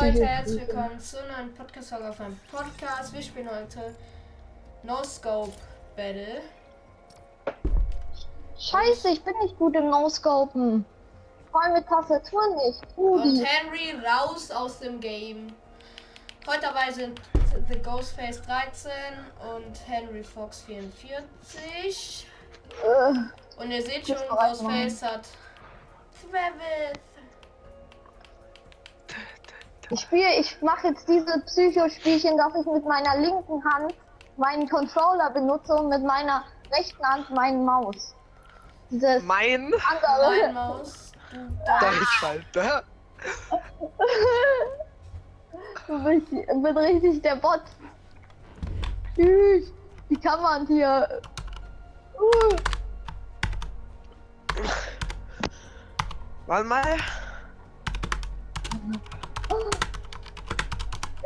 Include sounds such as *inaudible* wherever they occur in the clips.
Leute, herzlich willkommen zu einer neuen Podcast-Folge auf meinem Podcast. Wir spielen heute No Scope Battle. Scheiße, ich bin nicht gut im No-Scopen. Vor allem mit Tastatur nicht. Und Rudi. Henry raus aus dem Game. Heute dabei sind The Ghostface 13 und Henry Fox 44. Äh, Und ihr seht schon, Ghostface hat Travis. Ich spiele, ich mache jetzt diese Psychospielchen, dass ich mit meiner linken Hand meinen Controller benutze und mit meiner rechten Hand meinen Maus. Dieses Mein andere. Mein Maus. Deutschschalter. *laughs* Du bist, bin richtig der Bot. Tschüss. Wie kann man hier? Uh, Warte mal.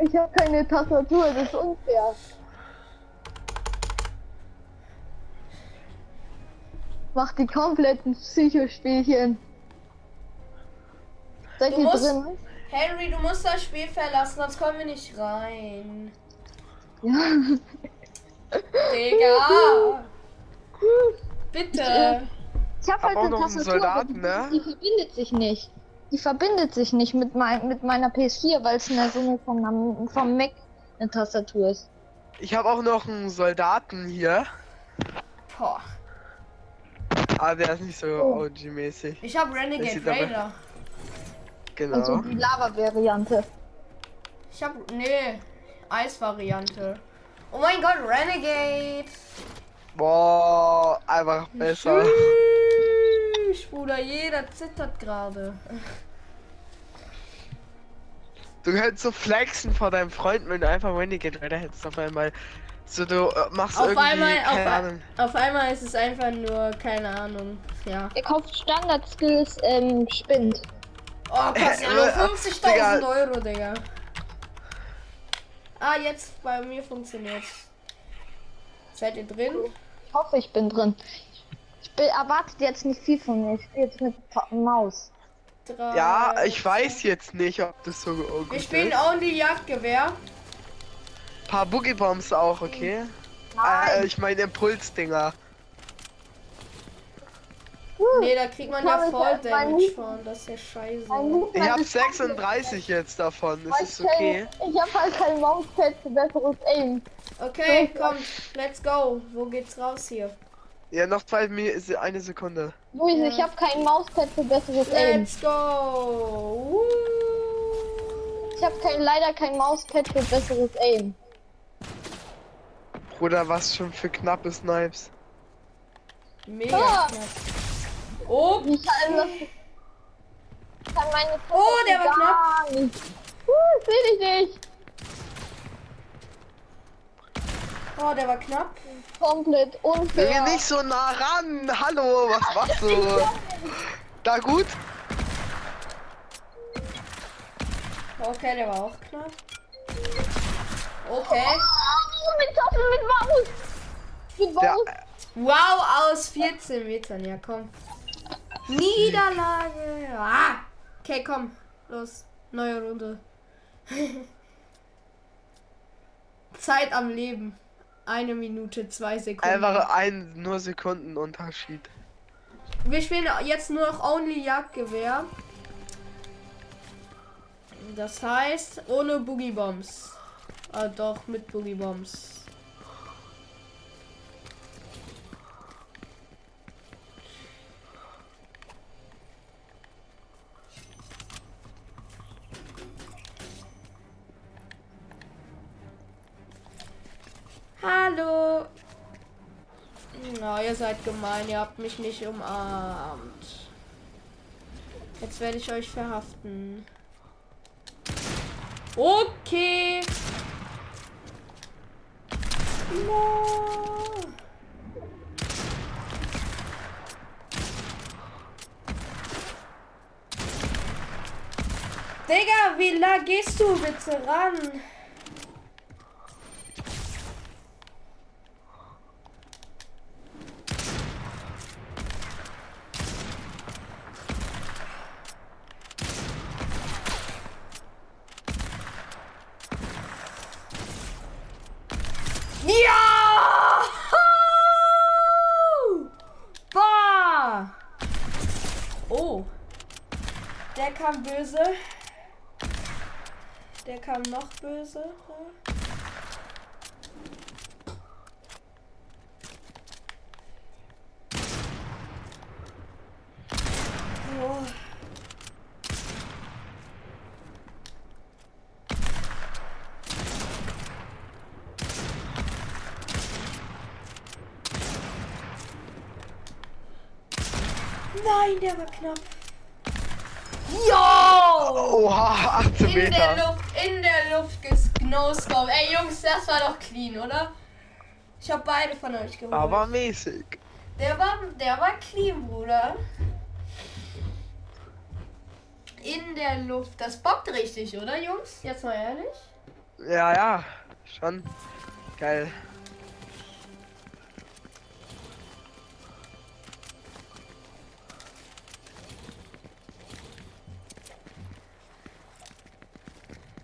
Ich habe keine Tastatur, das ist unfair. Mach die kompletten Psychospielchen. Seid Du ihr musst- drin? Henry, du musst das Spiel verlassen, sonst kommen wir nicht rein. Ja. Digga. *laughs* Bitte. Ich habe halt auch eine noch einen Tastatur, aber Soldaten, die, ne? die verbindet sich nicht. Die verbindet sich nicht mit, mein, mit meiner PS4, weil es eine so eine vom, vom Mac eine Tastatur ist. Ich habe auch noch einen Soldaten hier. Boah. Aber der ist nicht so Oh. OG-mäßig. Ich habe Renegade Raider. Genau. Also die Lava-Variante. Ich habe nee, Eis-Variante. Oh mein Gott, Renegade. Boah, einfach besser. Tschüss, Bruder, jeder zittert gerade. Du könntest so flexen vor deinem Freund, wenn du einfach Renegade Rider hättest auf einmal. So, du äh, machst Auf irgendwie, einmal, keine auf, Ahnung. auf einmal ist es einfach nur, keine Ahnung. Ja. Er kauft Standard-Skills, ähm, spinnt. Oh, kostet ja *laughs* Äh, nur äh, 50.000 Digga. Euro, Digga. Ah, jetzt bei mir funktioniert's. Seid ihr drin? Ich hoffe, ich bin drin. Ich bin, erwartet jetzt nicht viel von mir. Ich spiele jetzt mit Maus. Drei, Ja, ich weiß jetzt nicht, ob das so gut Wir ist. spielen only Jagdgewehr. Paar Boogie Bombs auch, okay? Äh, Nein. ich meine Impulsdinger. Nee, da kriegt man ja voll Damage von. Das ist ja scheiße. Ich habe ist 36 jetzt davon. Das ist okay. Ich habe halt kein Mauspad für besseres Aim. Okay, kommt, let's go. Wo geht's raus hier? Ja, noch zwei Mi eine Sekunde. Luis, Ja. ich habe kein Mauspad für besseres Aim. Let's go. Woo. Ich habe kein, leider kein Mauspad für besseres Aim. Bruder, was schon für knappe Snipes. Mega Ah. knapp. Oh, Ich kann das. Ich kann meine Oh, der war gar nicht. Uh, ich seh dich nicht. Oh, der war knapp. Komplett unfair. Geh nicht so nah ran. Hallo, was machst du? Da gut? Okay, der war auch knapp. Okay. Oh, mit Doppel, mit Maus. Mit Der, Maus. Wow, aus 14 Metern. Ja, komm. Niederlage. Ah. Okay, komm. Los. Neue Runde. *laughs* Zeit am Leben. Eine Minute, zwei Sekunden. einfach ein nur Sekunden Unterschied. Wir spielen jetzt nur noch Only Jagdgewehr. Das heißt, ohne Boogie Bombs. Ah, doch, mit Boogie Bombs. Hallo. Na, ihr seid gemein, ihr habt mich nicht umarmt. Jetzt werde ich euch verhaften. Okay. No. Digga, wie la gehst du bitte ran? Böse. Der kam noch böse. Oh. Nein, der war knapp. Jo! Oha, 18 In der Meter. Luft, in der Luft gesnoscope. Ey Jungs, das war doch clean, oder? Ich habe beide von euch geholt. Aber mäßig. Der war, der war clean, Bruder. In der Luft. Das bockt richtig, oder Jungs? Jetzt mal ehrlich. Ja, ja, schon. Geil.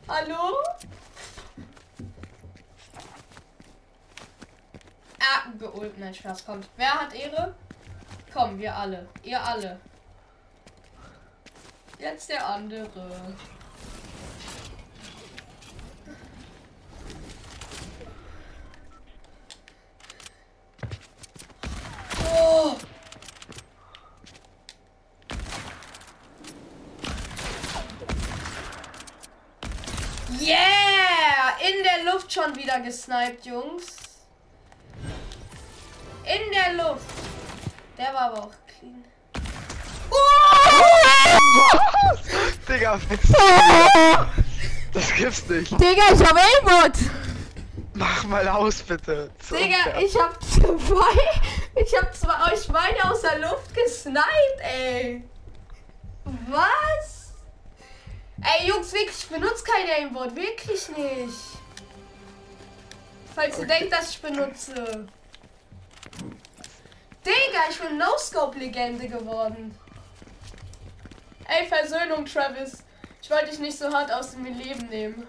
Hallo? Ah, geholt. Nein, Spaß, kommt. Wer hat Ehre? Komm, wir alle. Ihr alle. Jetzt der andere. Oh! Yeah! In der Luft schon wieder gesniped, Jungs. In der Luft. Der war aber auch clean. *laughs* Digga, was? Das gibt's nicht. Digga, ich hab Aimbot. Mach mal aus, bitte. So Digga, unfair. ich hab zwei. Ich hab zwei euch beide aus der Luft gesniped, ey. Was? Ey, Jungs, wirklich, ich benutze kein Aimbot. Wirklich nicht. Falls ihr denkt, dass ich benutze. Digga, ich bin No-Scope-Legende geworden. Ey, Versöhnung, Travis. Ich wollte dich nicht so hart aus dem Leben nehmen.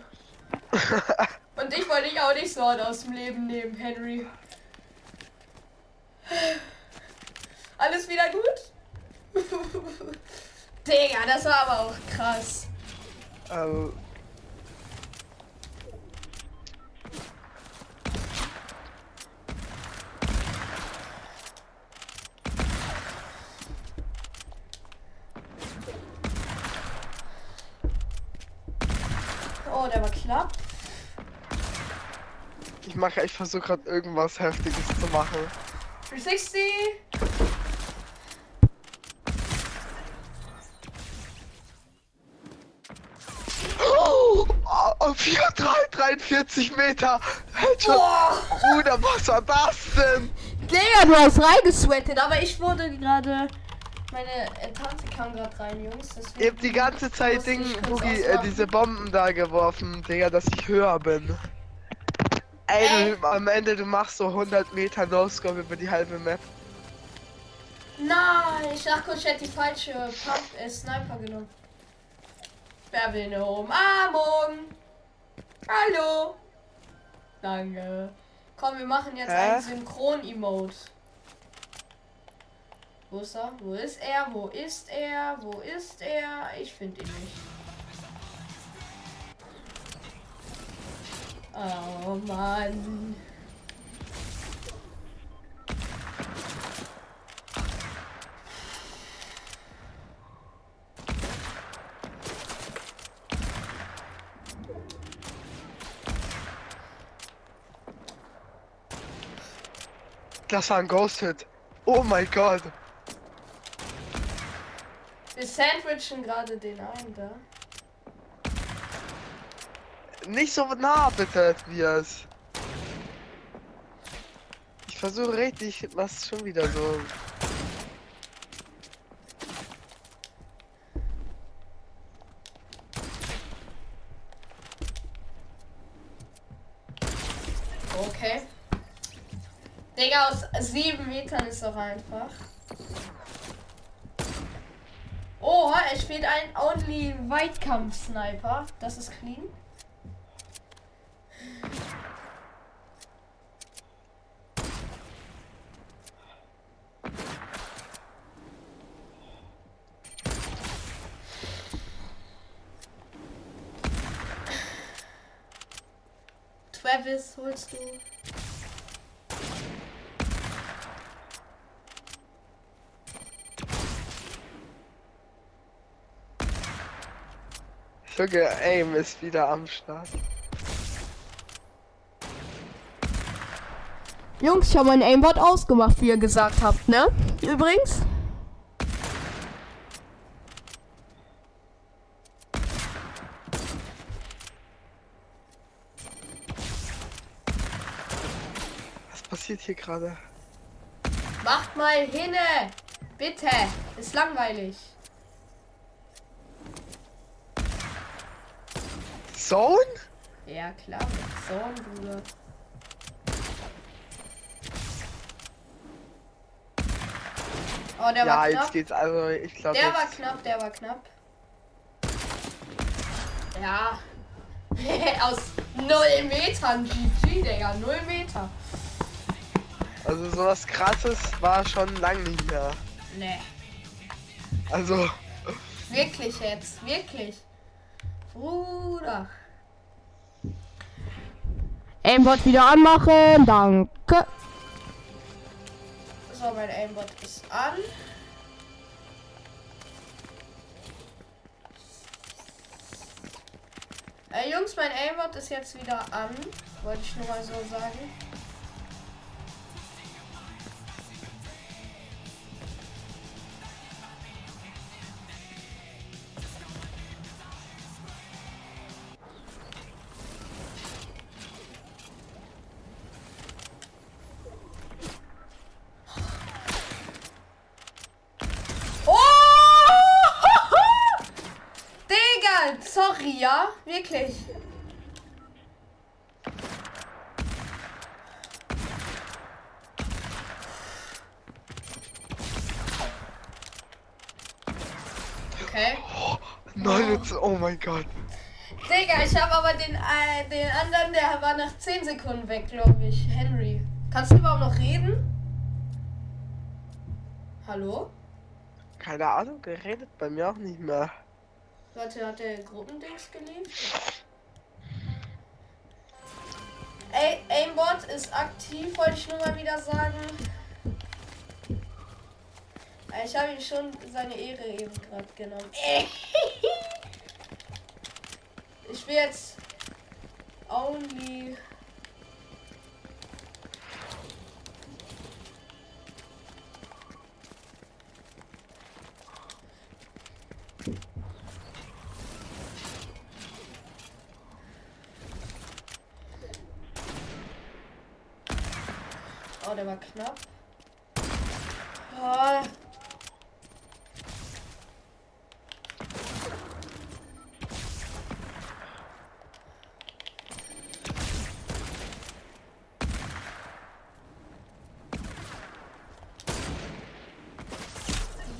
*laughs* Und ich wollte dich auch nicht so hart aus dem Leben nehmen, Henry. Alles wieder gut? *laughs* Digga, das war aber auch krass. ähm, Oh, der war knapp. ich mache, ich versuche gerade irgendwas Heftiges zu machen. 360. Oh, oh, 4, 3, 43 Meter. Headshot. Bruder, was war das denn? Digga, du hast reingesweatet, aber ich wurde gerade. Meine äh, Tante kam gerade rein, Jungs. Deswegen Ich hab die ganze Zeit Ding, Boogie, äh, diese Bomben da geworfen, Digga, dass ich höher bin. Ey, du, am Ende du machst so 100 Meter No-Scope über die halbe Map. Nein, ich dachte kurz, ich hätte die falsche Pump, äh, Sniper genommen. Wer will eine Umarmung? Hallo? Danke. Komm, wir machen jetzt Hä? einen Synchron-Emote. Wo ist er? Wo ist er? Wo ist er? Wo ist er? Ich finde ihn nicht. Oh Mann. Das war ein Ghost-Hit. Oh mein Gott. Wir sandwichen gerade den einen da. Nicht so nah, bitte, Tobias. Ich versuche richtig, was schon wieder so. Okay. Digga, aus sieben Metern ist doch einfach. Oha, er spielt ein Only Weitkampf-Sniper. Das ist clean. Travis holst du. Junge, Aim ist wieder am Start. Jungs, ich habe mein Aimbot ausgemacht, wie ihr gesagt habt, ne? Übrigens. Was passiert hier gerade? Macht mal hinne! Bitte! Ist langweilig. Zone? Ja, klar. So, Bruder. Oh, der ja, war jetzt knapp. geht's also, ich glaube Der war jetzt. knapp, der war knapp. Ja. *laughs* Aus 0 Metern, GG, Digga. 0 Meter. Also sowas krasses war schon lang nicht mehr. Nee. Also, Wirklich jetzt. Wirklich. Bruder. Aimbot wieder anmachen. Danke. So, mein Aimbot ist an. Äh, Jungs, mein Aimbot ist jetzt wieder an. Wollte ich nur mal so sagen. Wirklich. Okay. neun, oh mein Gott. Digga, ich habe aber den, äh, den anderen, der war nach 10 Sekunden weg, glaube ich. Henry. Kannst du überhaupt noch reden? Hallo? Keine Ahnung, geredet bei mir auch nicht mehr. Leute, hat der Gruppendings geliebt? Ey, Aimbot ist aktiv, wollte ich nur mal wieder sagen. Ich habe ihm schon seine Ehre eben gerade genommen. *laughs* Ich will jetzt only. Oh, der war knapp. Oh.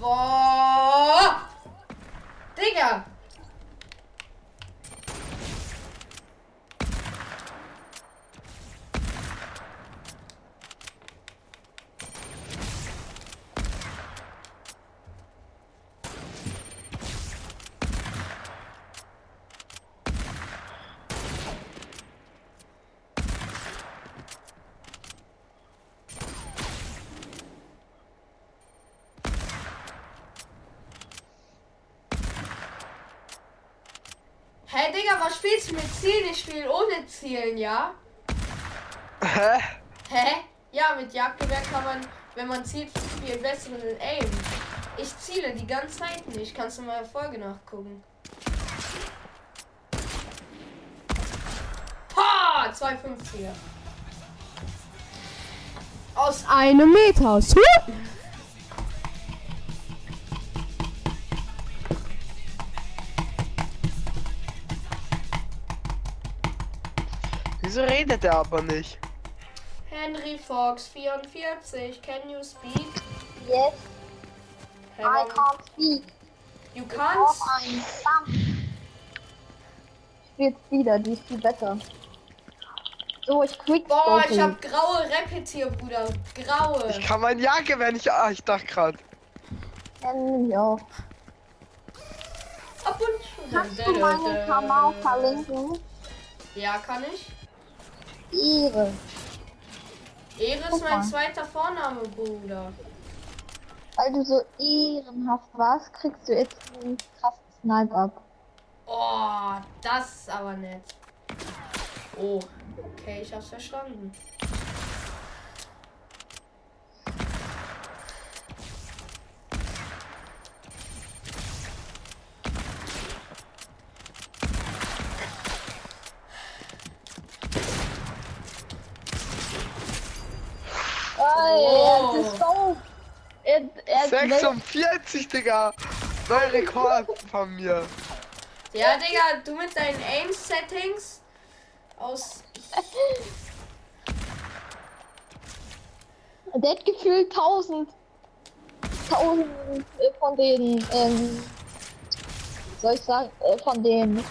Boah! Digga! Hey Digga, was spielst du mit Zielen? Ich spiele ohne Zielen, ja? Hä? Hä? Ja, mit Jagdgewehr kann man, wenn man zielt, viel besseren Aim. Ich ziele die ganze Zeit nicht. Kannst du mal Folge nachgucken. Pa! 250er. Aus einem Meter. Swoop! Wieso redet er aber nicht? Henry Fox 44. Can you speak? Yes, Hey, I can't speak. you can't? Ich jetzt wieder, die ist viel besser. So, ich quick Boah, ich hab graue Repetier, Bruder. Graue. Ich kann mein Jagdgewehr nicht. Ah, ich dachte gerade. Ja. Ab und zu. Kannst du meinen Kanal verlinken? Ja, kann ich. Ehre. Ehre ist Guck mein mal. zweiter Vorname, Bruder. Weil du so ehrenhaft warst, kriegst du jetzt einen krassen Snipe ab. Oh, das ist aber nett. Oh, okay, ich hab's verstanden. Ey, Oh. er ist so. Er, er ist wel- 46, Digga. Neuer Rekord von mir. Ja, Digga, du mit deinen Aim-Settings aus. *laughs* Der hat gefühlt 1000. 1000 äh, von den, ähm, soll ich sagen, äh, von den.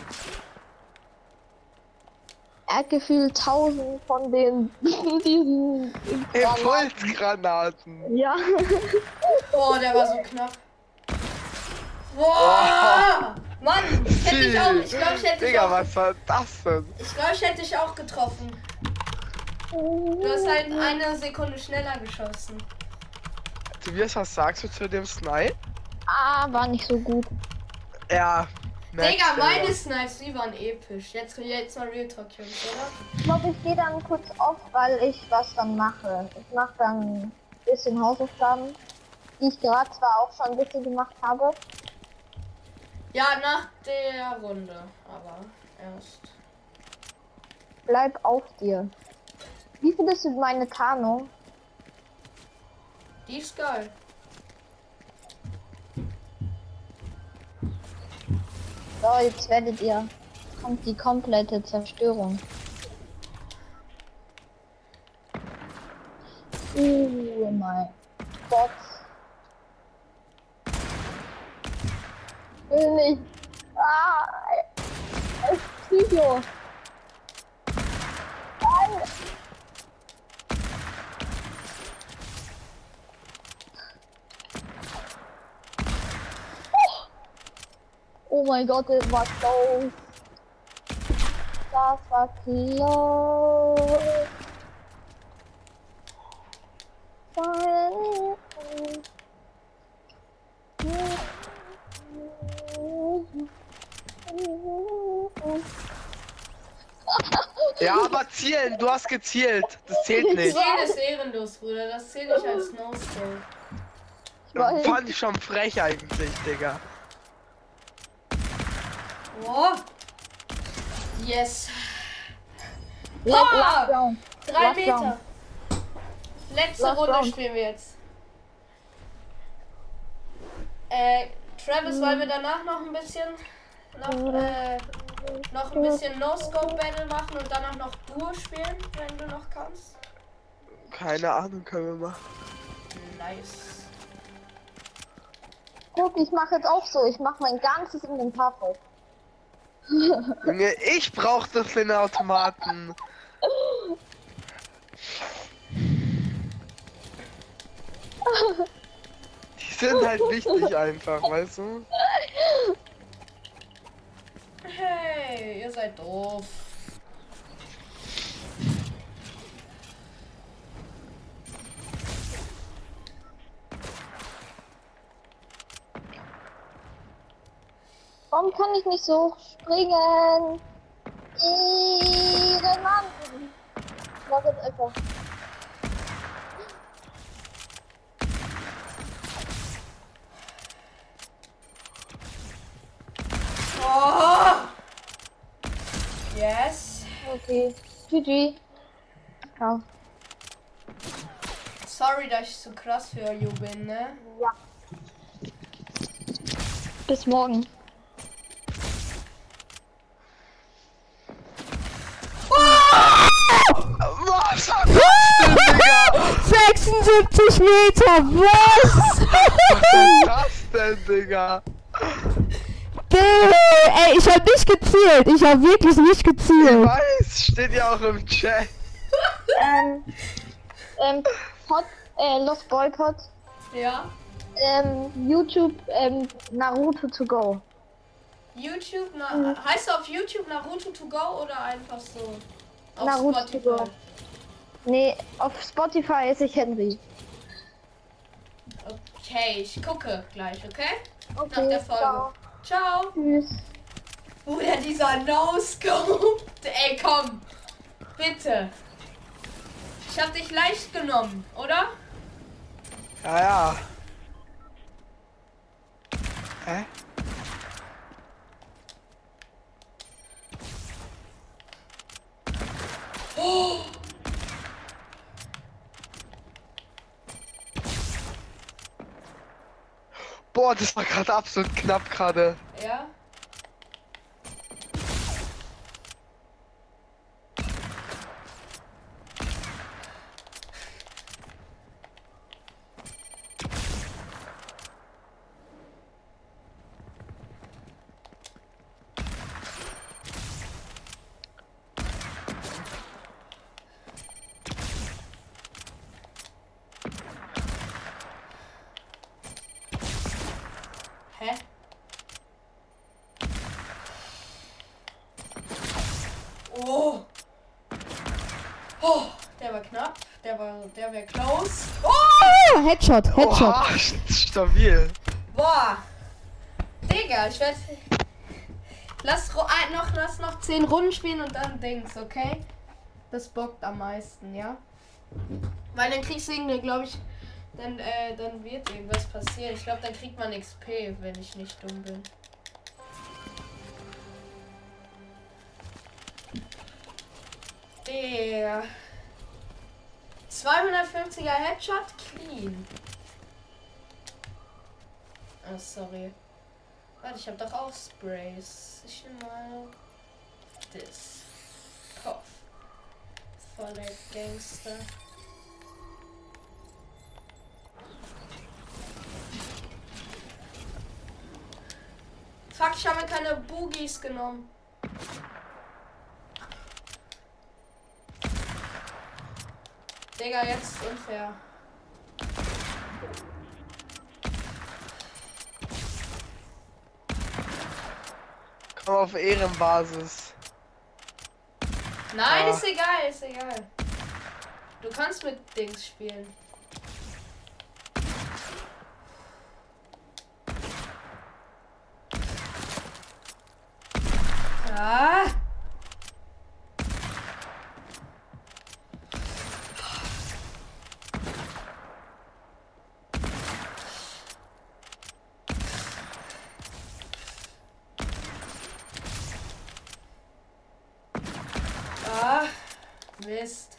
Er hat gefühlt 1000 von den, *laughs* diesen. Impulsgranaten. Ja. Boah, der war so knapp. Boah! Mann, hätte ich auch. Ich glaube, ich hätte Digga, auch. was war das denn? Ich glaube, ich hätte dich auch getroffen. Du hast halt eine Sekunde schneller geschossen. Tobias, was sagst du zu dem Snipe? Ah, war nicht so gut. Ja. Digga, meine. Snipes, die waren episch. Jetzt, jetzt mal Real Talk, Jungs, oder? Ich glaube, ich gehe dann kurz auf, weil ich was dann mache. Ich mache dann ein bisschen Hausaufgaben, die ich gerade zwar auch schon ein bisschen gemacht habe. Ja, nach der Runde, aber erst. Bleib auf dir. Wie findest du meine Tarnung? Die ist geil. So, jetzt werdet ihr. Kommt die komplette Zerstörung. Uh, mein Gott. Will nicht. Ah, er ist Psycho. Nein. Mein Gott, das war close. Das war close. Ja, aber zielen, du hast gezielt. Das zählt nicht. Ziel ist ehrenlos, Bruder. Das zählt nicht als No-Scope. Fand ich schon frech eigentlich, Digga. Boah. Yes. Ah! last round. Drei Last Meter. round. Letzte Last Runde round. spielen wir jetzt. Äh, Travis, wollen wir danach noch ein bisschen noch, äh, noch ein bisschen No-Scope Battle machen und danach noch Duo spielen, wenn du noch kannst? Keine Ahnung, können wir machen. Nice. Guck, ich mache jetzt auch so. Ich mache mein ganzes Inventar voll. Junge, ich brauch das den Automaten. Die sind halt wichtig einfach, weißt du? Hey, ihr seid doof. Warum kann ich nicht so hoch springen? Ehrenmann. Ich mach jetzt einfach. Oh! Yes. Okay. GG. Ciao. Sorry, dass ich so krass für you bin, ne? Ja. Bis morgen. Was war das denn, Digga? 76 Meter, was? Was ist das denn, Digga? Digga, Ey, ich hab nicht gezielt. Ich hab wirklich nicht Ich gezielt. weiß, steht ja auch im Chat. Ähm. Ähm. Pod, äh, Lost Boy Pod. Ja. Ähm. YouTube, ähm. Naruto to go. YouTube, na, heißt du auf YouTube Naruto to go oder einfach so? Auf Naruto. Spotify. Nee, auf Spotify ist ich Henry. Okay, ich gucke gleich, okay? Okay, Nach der Folge. ciao. Ciao. Tschüss. Bruder, dieser No-Scope. *laughs* Ey, komm. Bitte. Ich hab dich leicht genommen, oder? Ja, ja. Hä? Boah, das war gerade absolut knapp gerade. Ja. Hä? Oh. Oh, der war knapp. Der war, der wäre close. Oh! Oh, Headshot, Headshot. Oha, *laughs* st- stabil. Boah. Digga, ich werde. Lass noch, lass noch 10 Runden spielen und dann Dings, okay? Das bockt am meisten, ja? Weil dann kriegst du irgendwie, glaube ich, dann, äh, dann wird irgendwas passieren. Ich glaube, dann kriegt man XP, wenn ich nicht dumm bin. Der 250er Headshot clean. Ah, sorry. Warte, ich habe doch auch Sprays. Ich nehme mal das. Puff. Voll der Gangster. Fuck, ich habe mir keine Boogies genommen. Digga, jetzt ist unfair. Komm auf Ehrenbasis. Nein, Ah. ist egal, ist egal. Du kannst mit Dings spielen. Ah Mist.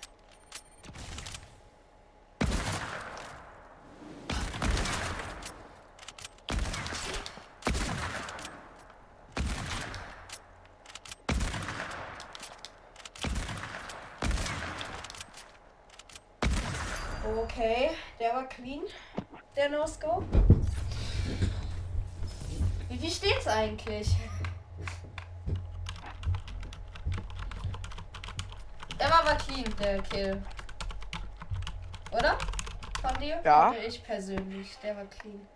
Okay, der war clean, der No-Scope. Wie viel steht's eigentlich? Der war aber clean, der Kill. Oder? Von dir? Ja. Oder ich persönlich, der war clean.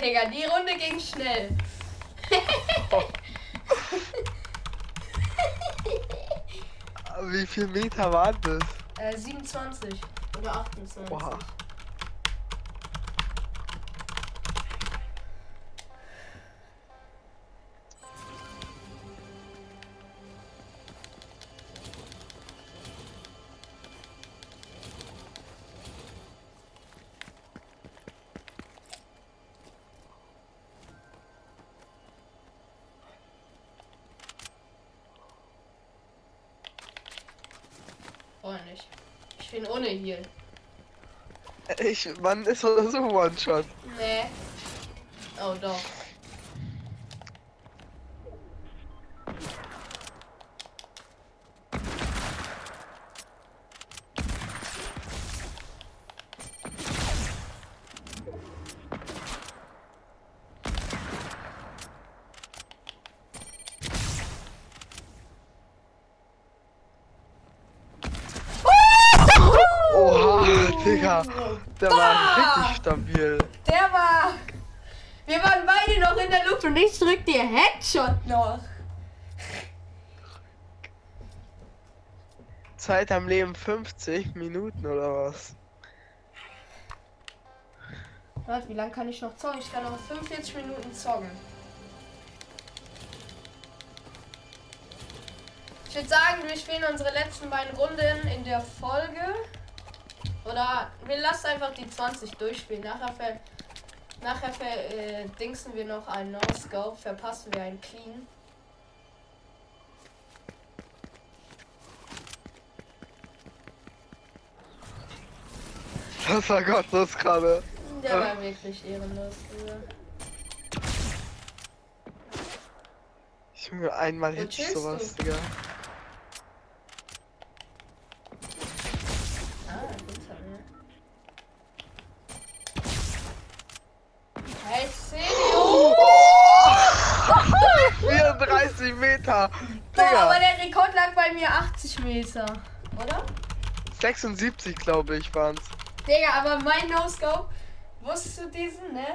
Digga, die Runde ging schnell. *laughs* Wie viel Meter waren das? Äh, 27 oder 28. Boah. Ich bin ohne hier. Ich, man ist so One-Shot. Nee. Oh doch. Oha, Digga. Der war Bah! richtig stabil. Der war. Wir waren beide noch in der Luft und ich drück dir Headshot noch. Zeit am Leben 50 Minuten oder was? Warte, wie lange kann ich noch zocken? Ich kann noch 45 Minuten zocken. Ich würde sagen, wir spielen unsere letzten beiden Runden in der Folge. Oder wir lassen einfach die 20 durchspielen. Nachher, ver nachher ver äh, dingsen wir noch einen No-Scope, verpassen wir einen Clean. Das war gottlos gerade. Der war wirklich ehrenlos. Digga. Junge, einmal hätte ich sowas, du? Digga. Ah. Hey, Silio! 34 Meter! Boah, aber der Rekord lag bei mir 80 Meter. Oder? 76 glaube ich waren's. Digga, aber mein No-Scope, wusstest du diesen, ne?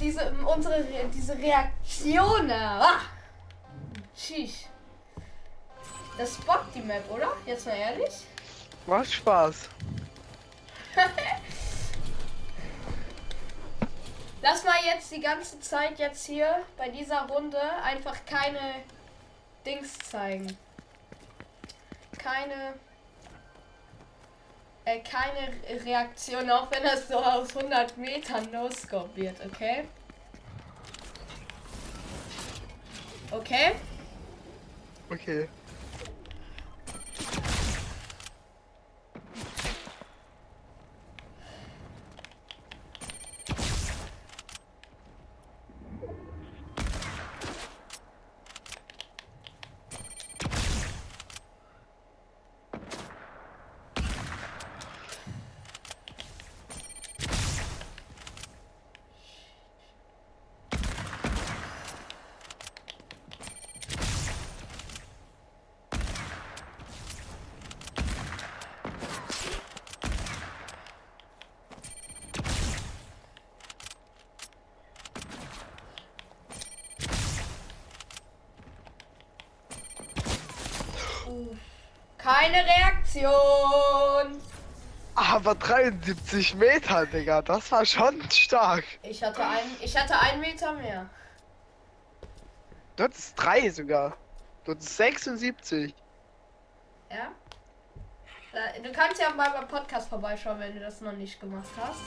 Diese, unsere, Re- diese Reaktionen. Ah! Sheesh. Das bockt die Map, oder? Jetzt mal ehrlich. Macht Spaß. *laughs* Lass mal jetzt die ganze Zeit jetzt hier bei dieser Runde einfach keine Dings zeigen. Keine äh, keine Reaktion, auch wenn das so aus 100 Metern No-Scope wird, okay? Okay? Okay. Keine Reaktion! Aber 73 Meter, Digga, das war schon stark. Ich hatte ein, ich hatte einen Meter mehr. Du hattest drei sogar. Du hattest 76. Ja? Du kannst ja mal beim Podcast vorbeischauen, wenn du das noch nicht gemacht hast.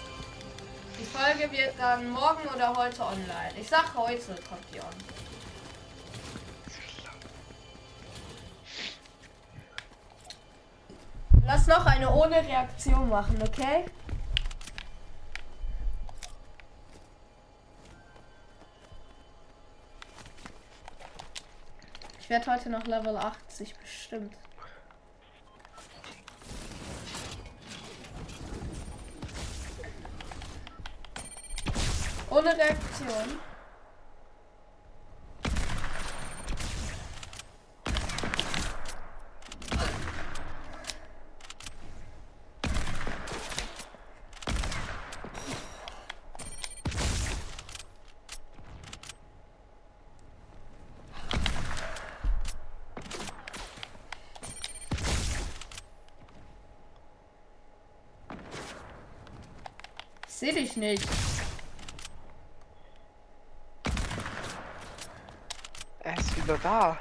Die Folge wird dann morgen oder heute online. Ich sag heute kommt die on. Lass noch eine ohne Reaktion machen, okay? Ich werde heute noch Level 80 bestimmt. Ohne Reaktion. Ich seh dich nicht. Er ist wieder da.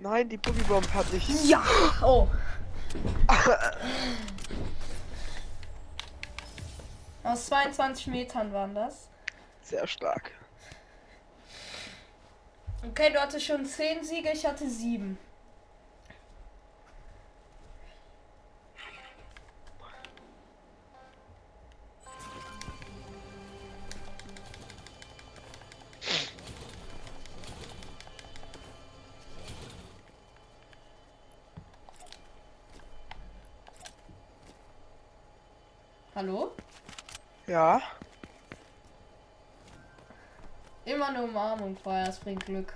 Nein, die Boogie Bomb hat nicht. Ja! Oh. *laughs* Aus 22 Metern waren das. Sehr stark. Okay, du hattest schon 10 Siege, ich hatte 7. Hallo? Ja. Immer eine Umarmung vorher, das bringt Glück.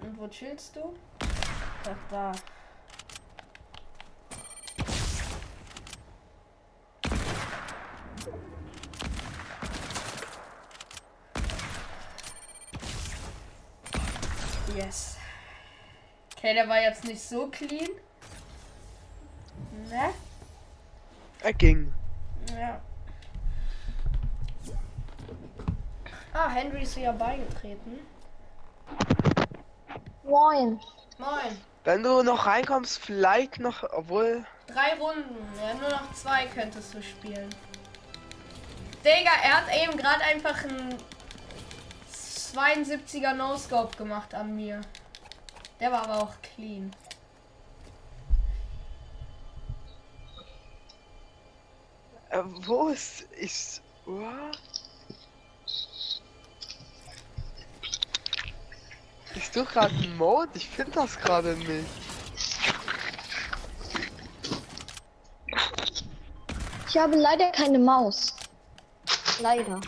Und wo chillst du? Ach, da. Yes. Okay, der war jetzt nicht so clean. Ne? Er ging. Ja. Ah, Henry ist wieder beigetreten. Moin. Moin. Wenn du noch reinkommst, vielleicht noch, obwohl. Drei Runden. Ja, nur noch zwei könntest du spielen. Digga, er hat eben gerade einfach einen 72er No-Scope gemacht an mir. Der war aber auch clean. Äh, wo ist. ist. What? Ich suche gerade einen Mode, ich finde das gerade nicht. Ich habe leider keine Maus. Leider.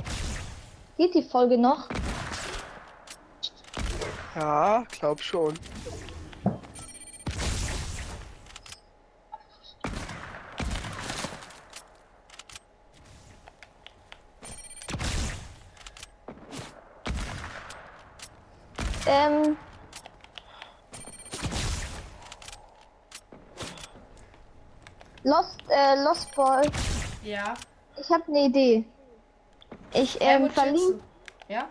Geht die Folge noch? Ja, glaub schon. Ähm. Lost, äh, Lost Ball. Ja. Ich habe eine Idee. Ich ähm, verlinke? Ja?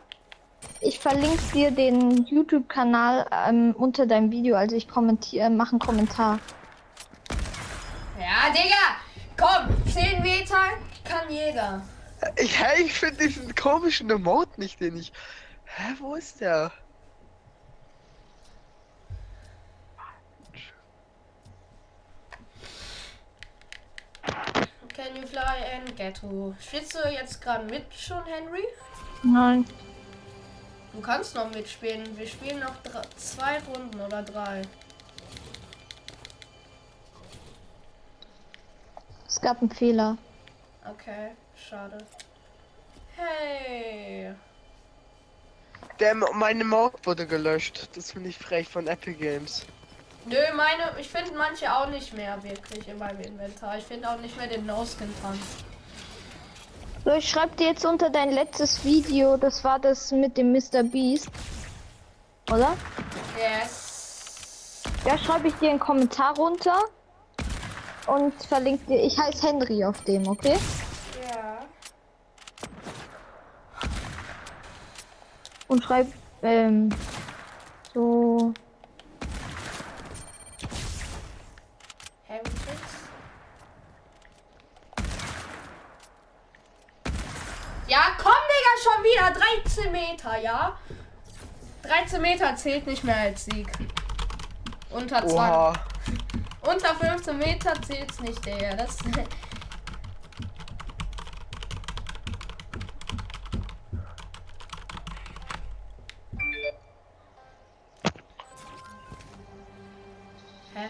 ich verlinke dir den YouTube-Kanal ähm, unter deinem Video. Also ich kommentiere, äh, mache einen Kommentar. Ja, Digga! Komm, 10 Meter kann jeder. Ich, ich finde diesen komischen Emote nicht, den ich. Hä, wo ist der? Can you fly and ghetto? Spielst du jetzt gerade mit schon, Henry? Nein. Du kannst noch mitspielen. Wir spielen noch drei, zwei Runden oder drei. Es gab einen Fehler. Okay, schade. Hey. Der, meine Emote wurde gelöscht. Das finde ich frech von Epic Games. Nö, meine, ich finde manche auch nicht mehr wirklich in meinem Inventar. Ich finde auch nicht mehr den No-Skin-Tanz. So, ich schreibe dir jetzt unter dein letztes Video. Das war das mit dem Mr. Beast. Oder? Yes. Da schreibe ich dir einen Kommentar runter. Und verlinke dir. Ich heiße Henry auf dem, okay? Ja. Und schreib, ähm, so. Hä, wie geht's? Ja, komm, Digga, schon wieder. 13 Meter, ja? 13 Meter zählt nicht mehr als Sieg. Unter 20. Oha. Unter 15 Meter zählt's nicht, Digga. Das. Hä?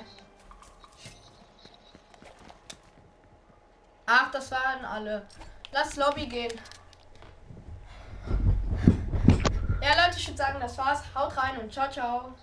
Ach, das waren alle. Lass Lobby gehen. Ja, Leute, ich würde sagen, das war's. Haut rein und ciao, ciao.